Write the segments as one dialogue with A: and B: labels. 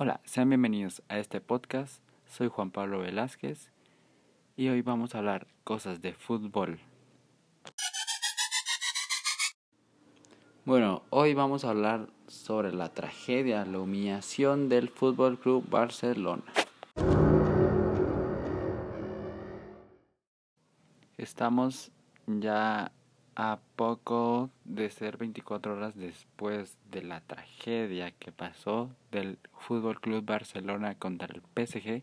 A: Hola, sean bienvenidos a este podcast. Soy Juan Pablo Velázquez y hoy vamos a hablar cosas de fútbol. Bueno, hoy vamos a hablar sobre la tragedia, la humillación del Fútbol Club Barcelona. Estamos ya a poco de ser 24 horas después de la tragedia que pasó del Fútbol Club Barcelona contra el PSG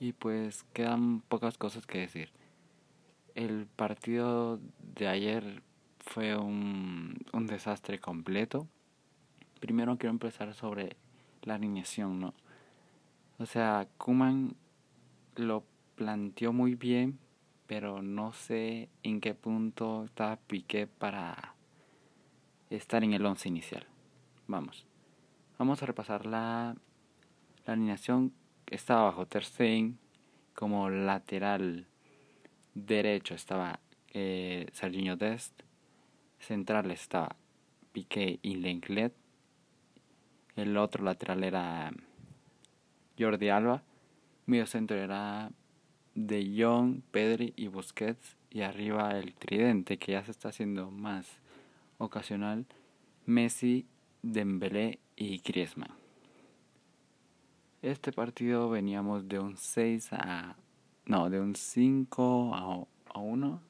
A: y pues quedan pocas cosas que decir. El partido de ayer fue un, un desastre completo. Primero quiero empezar sobre la alineación, ¿no? O sea, Kuman lo planteó muy bien, pero no sé en qué punto estaba Piqué para estar en el once inicial. Vamos. Vamos a repasar la, alineación. Estaba bajo Terstein como lateral derecho estaba eh, Serginho Dest. Central estaba Piqué y Lenglet. El otro lateral era Jordi Alba. Medio centro era de Jong, Pedri y Busquets y arriba el tridente que ya se está haciendo más ocasional, Messi, Dembélé y Griezmann. Este partido veníamos de un 6 a no, de un 5 a, a 1,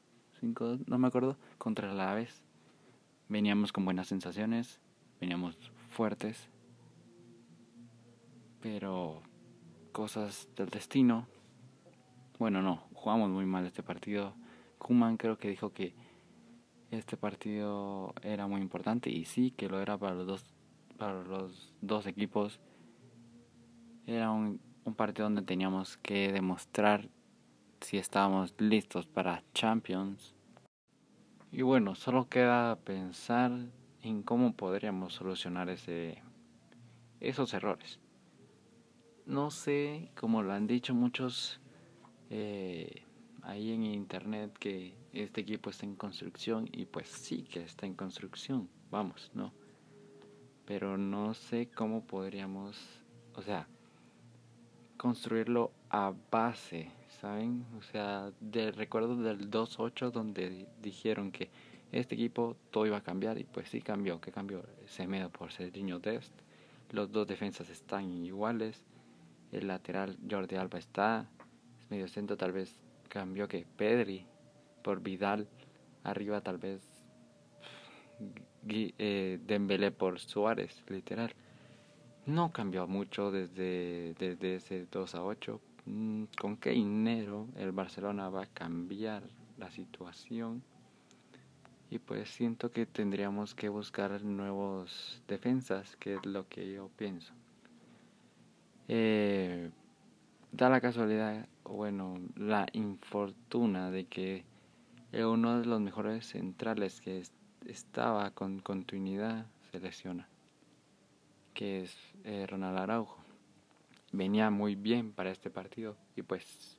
A: 5, no me acuerdo, contra la Aves. Veníamos con buenas sensaciones, veníamos fuertes, pero cosas del destino bueno, no, jugamos muy mal este partido. Kuman creo que dijo que este partido era muy importante y sí que lo era para los dos, para los dos equipos. Era un, partido donde teníamos que demostrar si estábamos listos para Champions. Y bueno, solo queda pensar en cómo podríamos solucionar ese, esos errores. No sé, como lo han dicho muchos, eh, ahí en internet que este equipo está en construcción y pues sí que está en construcción, vamos, ¿no? Pero no sé cómo podríamos, o sea, construirlo a base, ¿saben? O sea, de recuerdo del 2-8 donde dijeron que este equipo todo iba a cambiar y pues sí cambió, ¿qué cambió? Semedo por Serginho Dest, los dos defensas están iguales, el lateral Jordi Alba está, medio centro tal vez cambió que Pedri por Vidal, arriba tal vez eh, Dembélé por Suárez, literal. No cambió mucho desde, desde ese 2 a 8. Mm, ¿Con qué dinero el Barcelona va a cambiar la situación? Y pues siento que tendríamos que buscar nuevos defensas, que es lo que yo pienso. Eh, da la casualidad, bueno, la infortuna de que uno de los mejores centrales que estaba con continuidad se lesiona, que es eh, Ronald Araujo. Venía muy bien para este partido y pues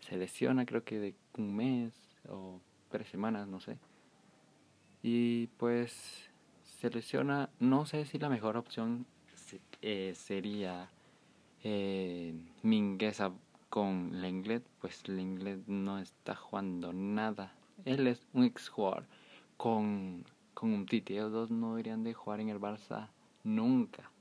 A: se lesiona creo que de un mes o tres semanas, no sé. Y pues se lesiona, no sé si la mejor opción eh, sería eh, Mingueza con Lenglet, pues Lenglet no está jugando nada. Él es un ex jugador con, con un Titi. Ellos dos no deberían de jugar en el Barça nunca.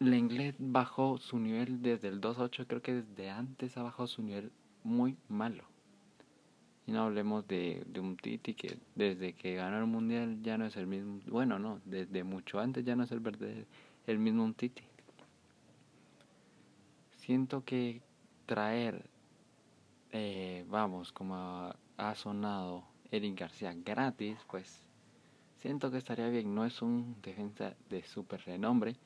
A: Lenglet bajó su nivel desde el 2-8, creo que desde antes ha bajado su nivel muy malo. Y no hablemos de, de un Titi que desde que ganó el Mundial ya no es el mismo. Bueno, no, desde mucho antes ya no es el, el mismo Titi siento que traer, eh, vamos, como ha, sonado Eric García gratis, pues siento que estaría bien. No es un defensa de super renombre,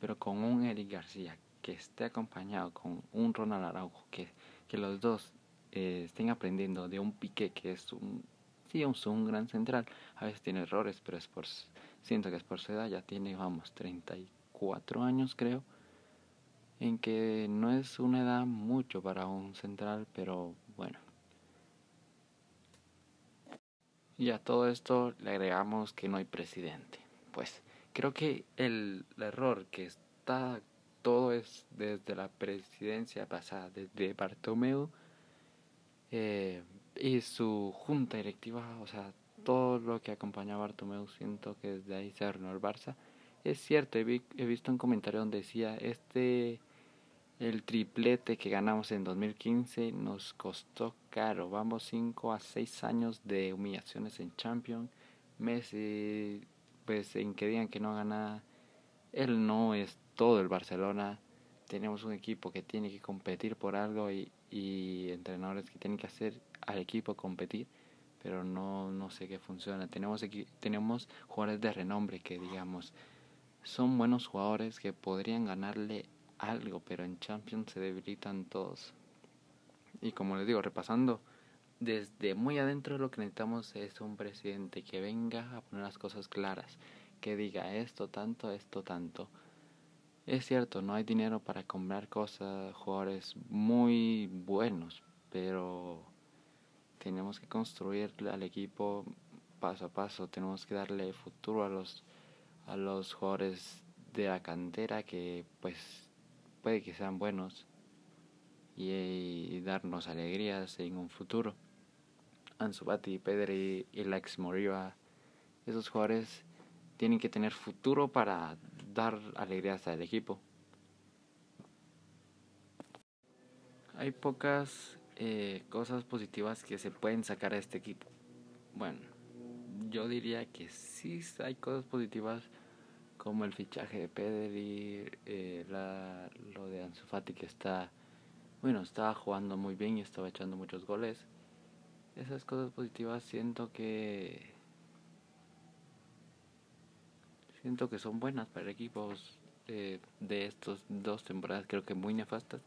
A: pero con un Eric García que esté acompañado con un Ronald Araujo, que, que los dos eh, estén aprendiendo de un Piqué que es un, sí, es un gran central. A veces tiene errores, pero es por, siento que es por su edad, ya tiene, vamos, 34 años creo en que no es una edad mucho para un central, pero bueno. Y a todo esto le agregamos que no hay presidente. Pues creo que el error que está pues desde la presidencia pasada, desde Bartomeu eh, y su junta directiva, o sea, todo lo que acompañaba a Bartomeu, siento que desde ahí se arruinó el Barça. Es cierto, he, he visto un comentario donde decía, este, el triplete que ganamos en 2015 nos costó caro, vamos 5 a 6 años de humillaciones en Champions, Messi, pues en que digan que no gana, él no es todo el Barcelona, tenemos un equipo que tiene que competir por algo y, y entrenadores que tienen que hacer al equipo competir pero no, no sé qué funciona. Tenemos, tenemos jugadores de renombre que, digamos, son buenos jugadores que podrían ganarle algo, pero en Champions se debilitan todos. Y como les digo, repasando, desde muy adentro lo que necesitamos es un presidente que venga a poner las cosas claras, que diga esto tanto, esto tanto. Es cierto, no hay dinero para comprar cosas, jugadores muy buenos, pero tenemos que construir al equipo paso a paso, tenemos que darle futuro a los a los jugadores de la cantera que pues puede que sean buenos y, darnos alegrías en un futuro. Ansu Fati, Pedri y Lex Moriba, esos jugadores tienen que tener futuro para dar alegrías al equipo. Hay pocas eh, cosas positivas que se pueden sacar a este equipo. Bueno, yo diría que sí hay cosas positivas como el fichaje de Pedri, eh, la, lo de Ansu Fati que está, bueno, estaba jugando muy bien y estaba echando muchos goles. Esas cosas positivas siento que siento que son buenas para equipos de estos dos temporadas creo que muy nefastas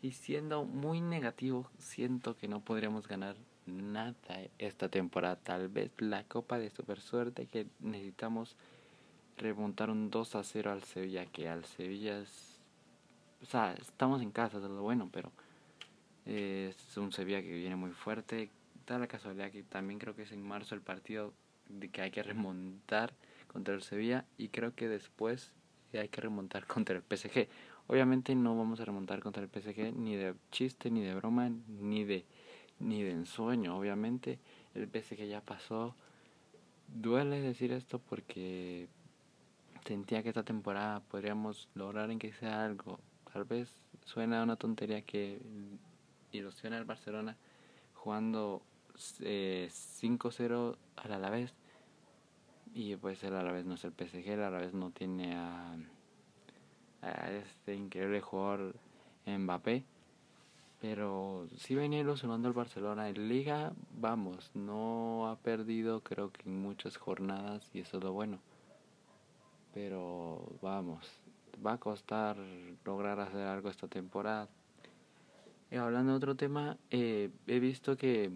A: y siendo muy negativo, siento que no podríamos ganar nada esta temporada. Tal vez la Copa de Super Suerte que necesitamos remontar un 2 a 0 al Sevilla, que al Sevilla es... O sea, estamos en casa, es lo bueno, pero es un Sevilla que viene muy fuerte. Da la casualidad que también creo que es en marzo el partido de que hay que remontar contra el Sevilla y creo que después hay que remontar contra el PSG. Obviamente no vamos a remontar contra el PSG ni de chiste, ni de broma, ni de ni de ensueño. Obviamente el PSG ya pasó. Duele decir esto porque sentía que esta temporada podríamos lograr en que sea algo. Tal vez suena una tontería que ilusiona al Barcelona jugando eh, 5-0 al Alavés y pues el Alavés no es el PSG, el Alavés no tiene a a este increíble jugador Mbappé. Pero si venía ilusionando el Barcelona en Liga, vamos, no ha perdido creo que en muchas jornadas y eso es lo bueno. Pero vamos, va a costar lograr hacer algo esta temporada. Y hablando de otro tema, eh, he visto que,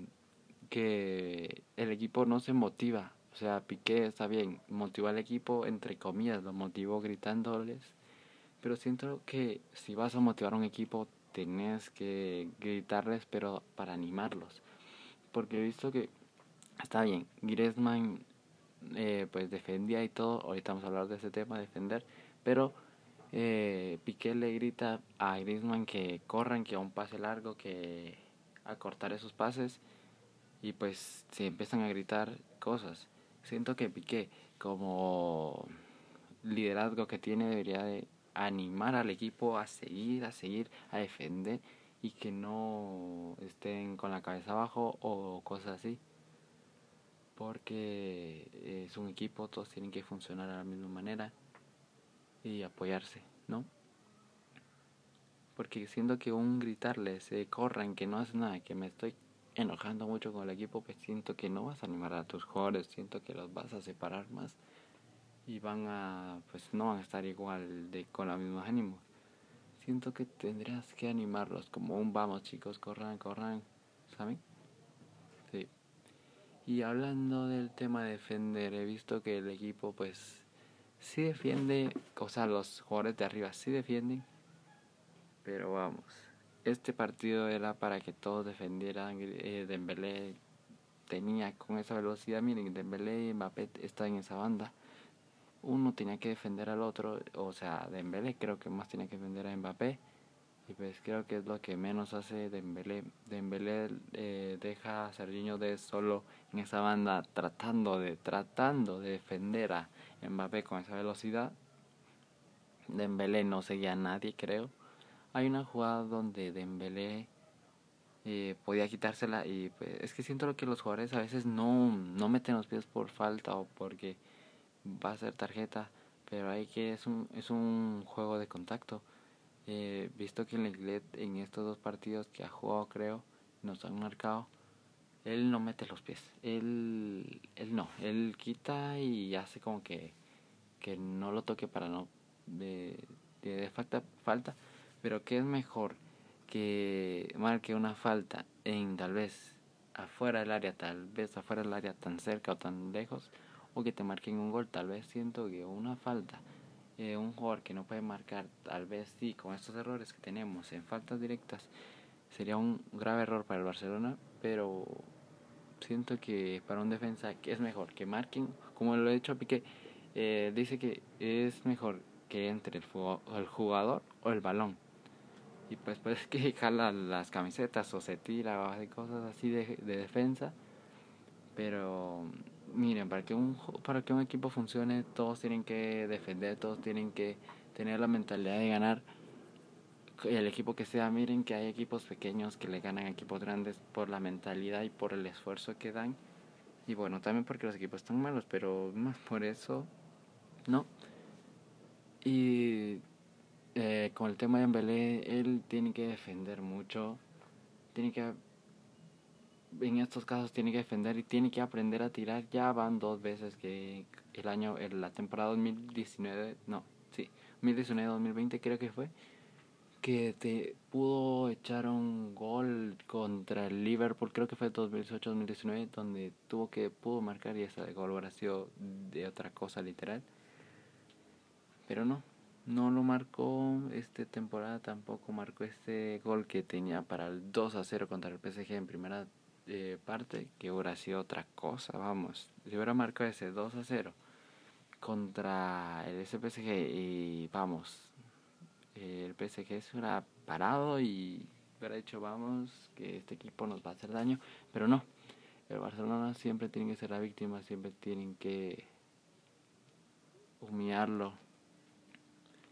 A: que el equipo no se motiva. O sea, Piqué está bien, motivó al equipo, entre comillas, lo motivó gritándoles pero siento que si vas a motivar a un equipo, tenés que gritarles, pero para animarlos. Porque he visto que está bien, Griezmann eh, pues defendía y todo, ahorita vamos a hablar de ese tema, defender, pero eh, Piqué le grita a Griezmann que corran, que a un pase largo, que a cortar esos pases y pues se empiezan a gritar cosas. Siento que Piqué como liderazgo que tiene debería de animar al equipo a seguir, a seguir, a defender y que no estén con la cabeza abajo o cosas así. Porque es un equipo, todos tienen que funcionar de la misma manera y apoyarse, ¿no? Porque siento que un gritarles, se corran, que no hace nada, que me estoy enojando mucho con el equipo, pues siento que no vas a animar a tus jugadores, siento que los vas a separar más y van a pues no van a estar igual de con los mismos ánimos siento que tendrías que animarlos como un vamos chicos corran corran saben y hablando del tema de defender he visto que el equipo pues sí defiende o sea los jugadores de arriba sí defienden. Pero vamos este partido era para que todos defendieran. Eh, Dembélé tenía con esa velocidad miren Dembélé y Mbappé están en esa banda. Uno tenía que defender al otro, o sea, Dembélé creo que más tenía que defender a Mbappé y pues creo que es lo que menos hace Dembélé. Dembélé eh, deja a Serginho de solo en esa banda tratando de tratando de defender a Mbappé con esa velocidad. Dembélé no seguía a nadie, creo. Hay una jugada donde Dembélé eh, podía quitársela y pues es que siento que los jugadores a veces no, no meten los pies por falta o porque va a ser tarjeta, pero hay que es un, es un juego de contacto. Eh, visto que en Lenglet en estos dos partidos que ha jugado creo nos han marcado él no mete los pies. Él él no. Él quita y hace como que que no lo toque para no de, de, falta falta. Pero que es mejor que marque una falta en tal vez afuera del área tal vez afuera del área tan cerca o tan lejos o que te marquen un gol tal vez siento que una falta eh, un jugador que no puede marcar, tal vez sí, con estos errores que tenemos en faltas directas, sería un grave error para el Barcelona, pero siento que para un defensa es mejor que marquen, como lo he dicho Piqué, eh, dice que es mejor que entre el, el jugador o el balón. Y pues pues que jala las camisetas o se tira o hace cosas así de, de defensa. Pero miren, para que un para que un equipo funcione, todos tienen que defender, todos tienen que tener la mentalidad de ganar. El equipo que sea, miren que hay equipos pequeños que le ganan a equipos grandes por la mentalidad y por el esfuerzo que dan. Y bueno, también porque los equipos están malos, pero más por eso, no. Y eh, con el tema de Embelé, él tiene que defender mucho, tiene que en estos casos tiene que defender y tiene que aprender a tirar. Ya van dos veces que el año, la temporada 2019, no, sí, 2019-2020 creo que fue, que te pudo echar un gol contra el Liverpool, creo que fue 2018-2019, donde tuvo que, pudo marcar y ese gol hubiera sido de otra cosa literal. Pero no, no lo marcó esta temporada, tampoco marcó este gol que tenía para el 2 a 0 contra el PSG en primera parte que hubiera sido otra cosa, vamos. Si hubiera marcado ese 2 a 0 contra el SPSG y vamos, el PSG se hubiera parado y hubiera dicho vamos que este equipo nos va a hacer daño, pero no. El Barcelona siempre tiene que ser la víctima, siempre tienen que humillarlo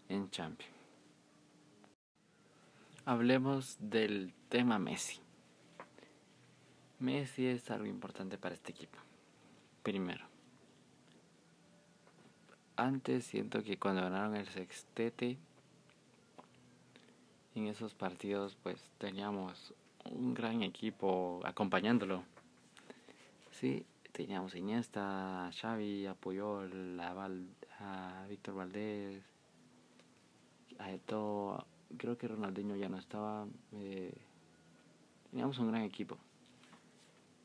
A: en Champions. Hablemos del tema Messi. Messi es algo importante para este equipo. Primero, antes siento que cuando ganaron el sextete, en esos partidos pues teníamos un gran equipo acompañándolo. Sí, teníamos Iniesta, a Xavi, a Puyol, a, Víctor Valdés, a Eto, creo que Ronaldinho ya no estaba. Eh, teníamos un gran equipo.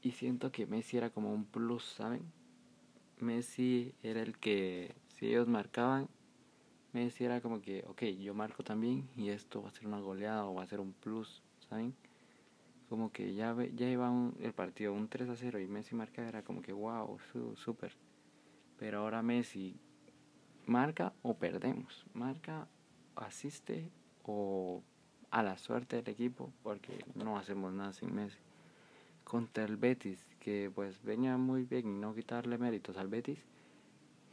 A: Y siento que Messi era como un plus, ¿saben? Messi era el que, si ellos marcaban, Messi era como que, ok, yo marco también y esto va a ser una goleada o va a ser un plus, ¿saben? Como que ya, ya iba el partido un 3 a 0 y Messi marca era como que, wow, súper. Pero ahora Messi marca o perdemos, marca, asiste o a la suerte del equipo porque no hacemos nada sin Messi contra el Betis, que pues venía muy bien y no quitarle méritos al Betis.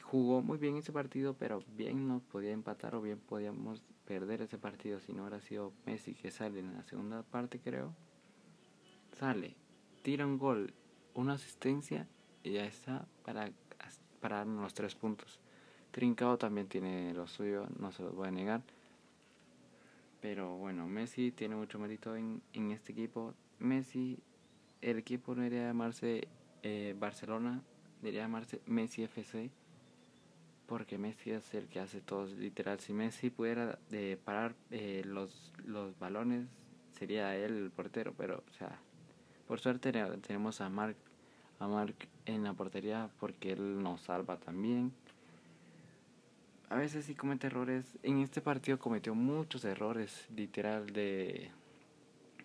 A: Jugó muy bien ese partido, pero bien nos podía empatar o bien podíamos perder ese partido si no hubiera sido Messi que sale en la segunda parte, creo. Sale, tira un gol, una asistencia y ya está para, para los tres puntos. Trincado también tiene lo suyo, no se lo voy a negar. Pero bueno, Messi tiene mucho mérito en, en este equipo. Messi el equipo no debería llamarse eh, Barcelona, debería llamarse Messi FC, porque Messi es el que hace todo, literal. Si Messi pudiera de parar eh, los, los balones, sería él el portero, pero, o sea, por suerte tenemos a Mark, a Mark en la portería, porque él nos salva también. A veces sí comete errores. En este partido cometió muchos errores, literal, de.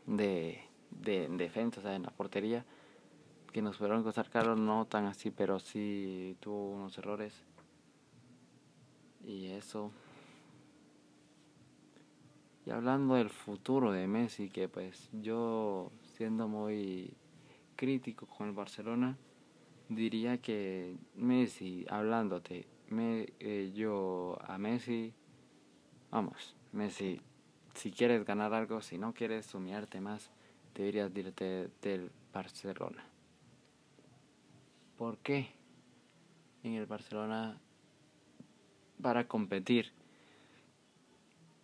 A: de de, defensa, o sea, en la portería, que nos fueron costar caros, no tan así, pero sí tuvo unos errores. Y eso. Y hablando del futuro de Messi, que pues yo siendo muy crítico con el Barcelona, diría que Messi, hablándote, me, eh, yo a Messi, vamos, Messi, si quieres ganar algo, si no quieres sumiarte más, deberías irte del Barcelona. ¿Por qué? En el Barcelona, para competir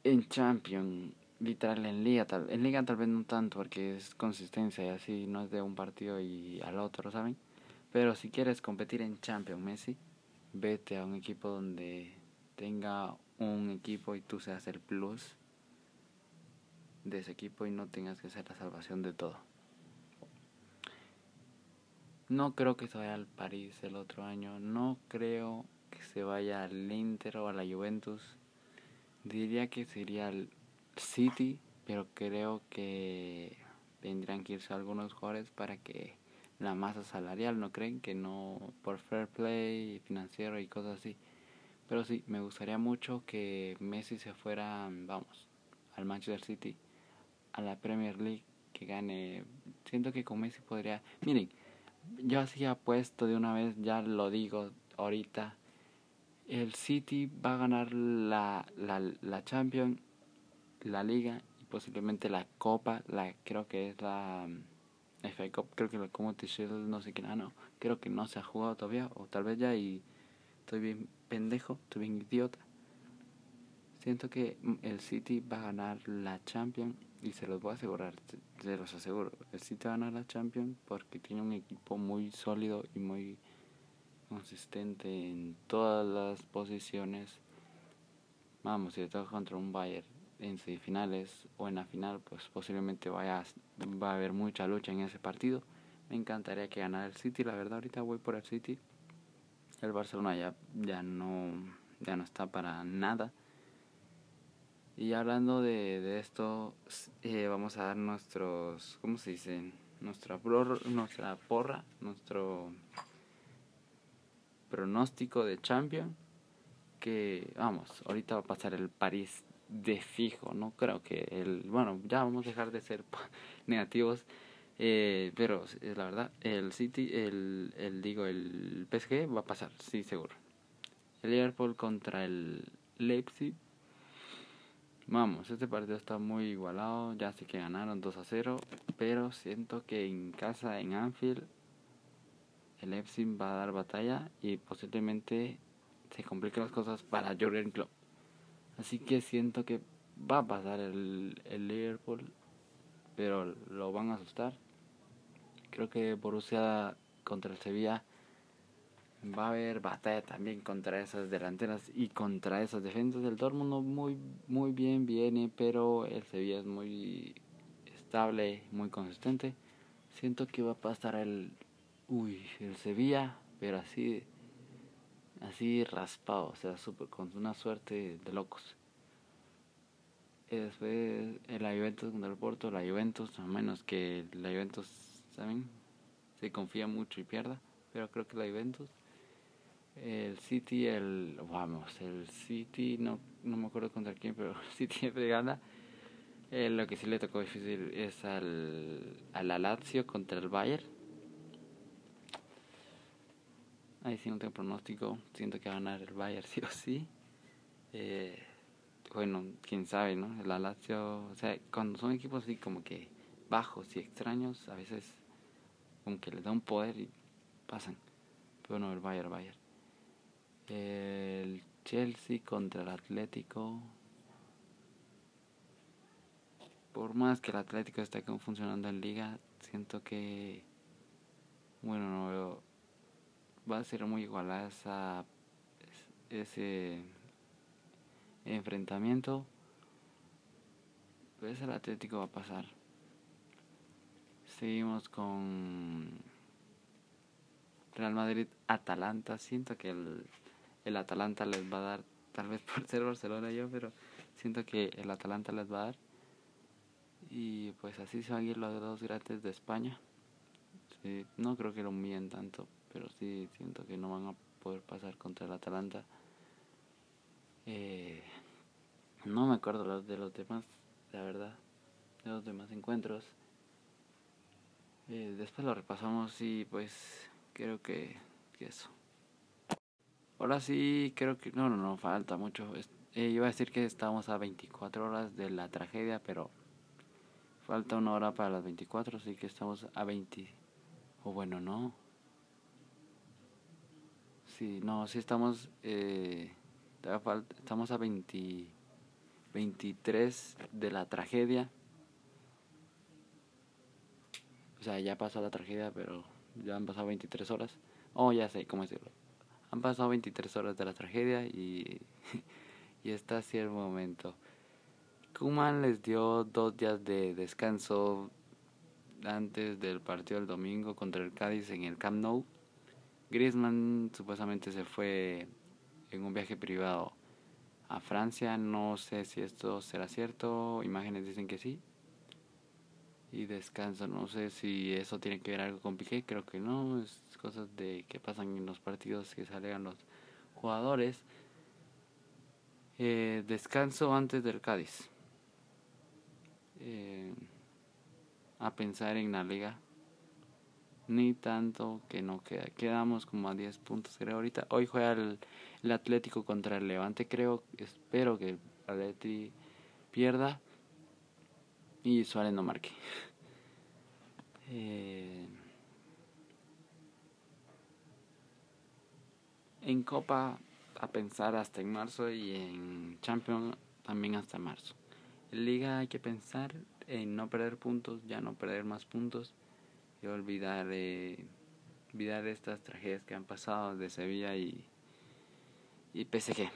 A: en Champions, literal en Liga, tal, en Liga tal vez no tanto porque es consistencia y así, no es de un partido y al otro, ¿saben? Pero si quieres competir en Champions, Messi, vete a un equipo donde tenga un equipo y tú seas el plus de ese equipo y no tengas que ser la salvación de todo. No creo que se vaya al París el otro año, no creo que se vaya al Inter o a la Juventus. Diría que sería el City, pero creo que tendrán que irse algunos jugadores para que la masa salarial, ¿no creen? Que no por fair play financiero y cosas así. Pero sí, me gustaría mucho que Messi se fuera, vamos, al Manchester City, a la Premier League, que gane. Siento que con Messi podría... Miren, yo así apuesto de una vez, ya lo digo ahorita, el City va a ganar la, la, la Champions, la Liga y posiblemente la Copa, la creo que es la FA Cup, creo que la Community Shield, no sé qué, ah, no, creo que no se ha jugado todavía, o tal vez ya y estoy bien pendejo, estoy bien idiota. Siento que el City va a ganar la Champions y se los voy a asegurar, se los aseguro. El City va a ganar la Champions porque tiene un equipo muy sólido y muy consistente en todas las posiciones. Vamos, si le toca contra un Bayern en semifinales o en la final, pues posiblemente vaya, va a haber mucha lucha en ese partido. Me encantaría que ganara el City, la verdad ahorita voy por el City. El Barcelona ya, ya, no, ya no está para nada. Y hablando de, de esto, eh, vamos a dar nuestros, ¿cómo se dice? Nuestra, nuestra porra, nuestro pronóstico de Champions. Que vamos, ahorita va a pasar el París de fijo, no creo que el, bueno, ya vamos a dejar de ser negativos, eh, pero la verdad, el City, el, el digo, el PSG va a pasar, sí, seguro. El Liverpool contra el Leipzig, vamos, este partido está muy igualado, ya sé que ganaron 2 a 0, pero siento que en casa, en Anfield, el Leipzig va a dar batalla y posiblemente se compliquen las cosas para Jurgen Klopp. Así que siento que va a pasar el, el Liverpool, pero lo van a asustar. Creo que Borussia contra el Sevilla va a haber batalla también contra esas delanteras y contra esas defensas del Dortmund muy muy bien viene pero el Sevilla es muy estable muy consistente siento que va a pasar el uy el Sevilla pero así así raspado, o sea, super, con una suerte de locos. Y después la Juventus contra el Porto, la Juventus, a menos que la Juventus, ¿saben? Se confía mucho y pierda, pero creo que la Juventus. El City, el, vamos, el City, no, no me acuerdo contra quién, pero el City siempre gana. Eh, lo que sí le tocó difícil es al, al Lazio contra el Bayern Ahí sí no tengo pronóstico. Siento que va a ganar el Bayern sí o sí. Eh, bueno, quién sabe, ¿no? El Lazio, o sea, cuando son equipos así como que bajos y extraños, a veces como que les da un poder y pasan. Pero no, el Bayern, Bayern. El Chelsea contra el Atlético. Por más que el Atlético esté funcionando en liga, siento que, bueno, no veo va a ser muy igual a esa, ese enfrentamiento. Pues el Atlético va a pasar. Seguimos con Real Madrid Atalanta. Siento que el, el Atalanta les va a dar, tal vez por ser Barcelona yo, pero siento que el Atalanta les va a dar. Y pues así se van a ir los dos grandes de España. no creo que lo humillen tanto, pero sí siento que no van a poder pasar contra el Atalanta. Eh, no me acuerdo de los demás, la verdad, de los demás encuentros. Eh, después lo repasamos y pues creo que, que, eso. Ahora sí, creo que... No, no, no, falta mucho. Eh, iba a decir que estamos a 24 horas de la tragedia, pero falta una hora para las 24, así que estamos a 20. O bueno, no. Sí, no, sí estamos... Eh, estamos a 20, 23 de la tragedia. O sea, ya pasó la tragedia, pero ya han pasado 23 horas. Oh, ya sé cómo decirlo. Han pasado 23 horas de la tragedia y, y está así el momento. Kuman les dio dos días de descanso antes del partido del domingo contra el Cádiz en el Camp Nou. Griezmann supuestamente se fue en un viaje privado a Francia. No sé si esto será cierto. Imágenes dicen que sí y descanso. No sé si eso tiene que ver algo con Piqué, creo que no, es cosas de que pasan en los partidos que salen los jugadores. Eh, descanso antes del Cádiz. Eh, a pensar en la liga. Ni tanto que no queda. Quedamos como a 10 puntos, creo. Ahorita, hoy juega el, el Atlético contra el Levante, creo. Espero que el Atlético pierda y Suárez no marque. Eh, en Copa a pensar hasta en marzo y en Champions también hasta marzo. En Liga hay que pensar en no perder puntos, ya no perder más puntos y olvidar, eh, olvidar estas tragedias que han pasado de Sevilla y, y PSG.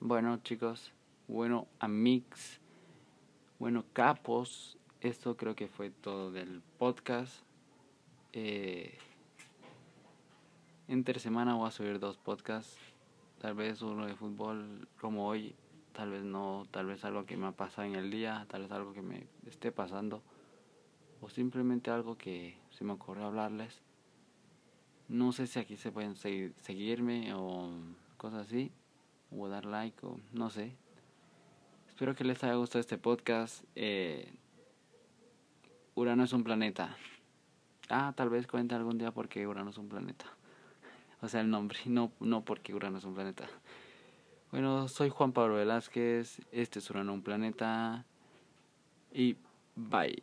A: Bueno chicos, bueno amigos bueno, capos, esto creo que fue todo del podcast. Eh, entre semana voy a subir dos podcasts. Tal vez uno de fútbol como hoy, tal vez no, tal vez algo que me ha pasado en el día, tal vez algo que me esté pasando. O simplemente algo que se me ocurrió hablarles. No sé si aquí se pueden seguir, seguirme o cosas así. O dar like o no sé. Espero que les haya gustado este podcast. Eh, Urano es un planeta. Ah, tal vez cuente algún día porque Urano es un planeta. O sea, el nombre, no, no porque Urano es un planeta. Bueno, soy Juan Pablo Velázquez. Este es Urano un planeta. Y bye.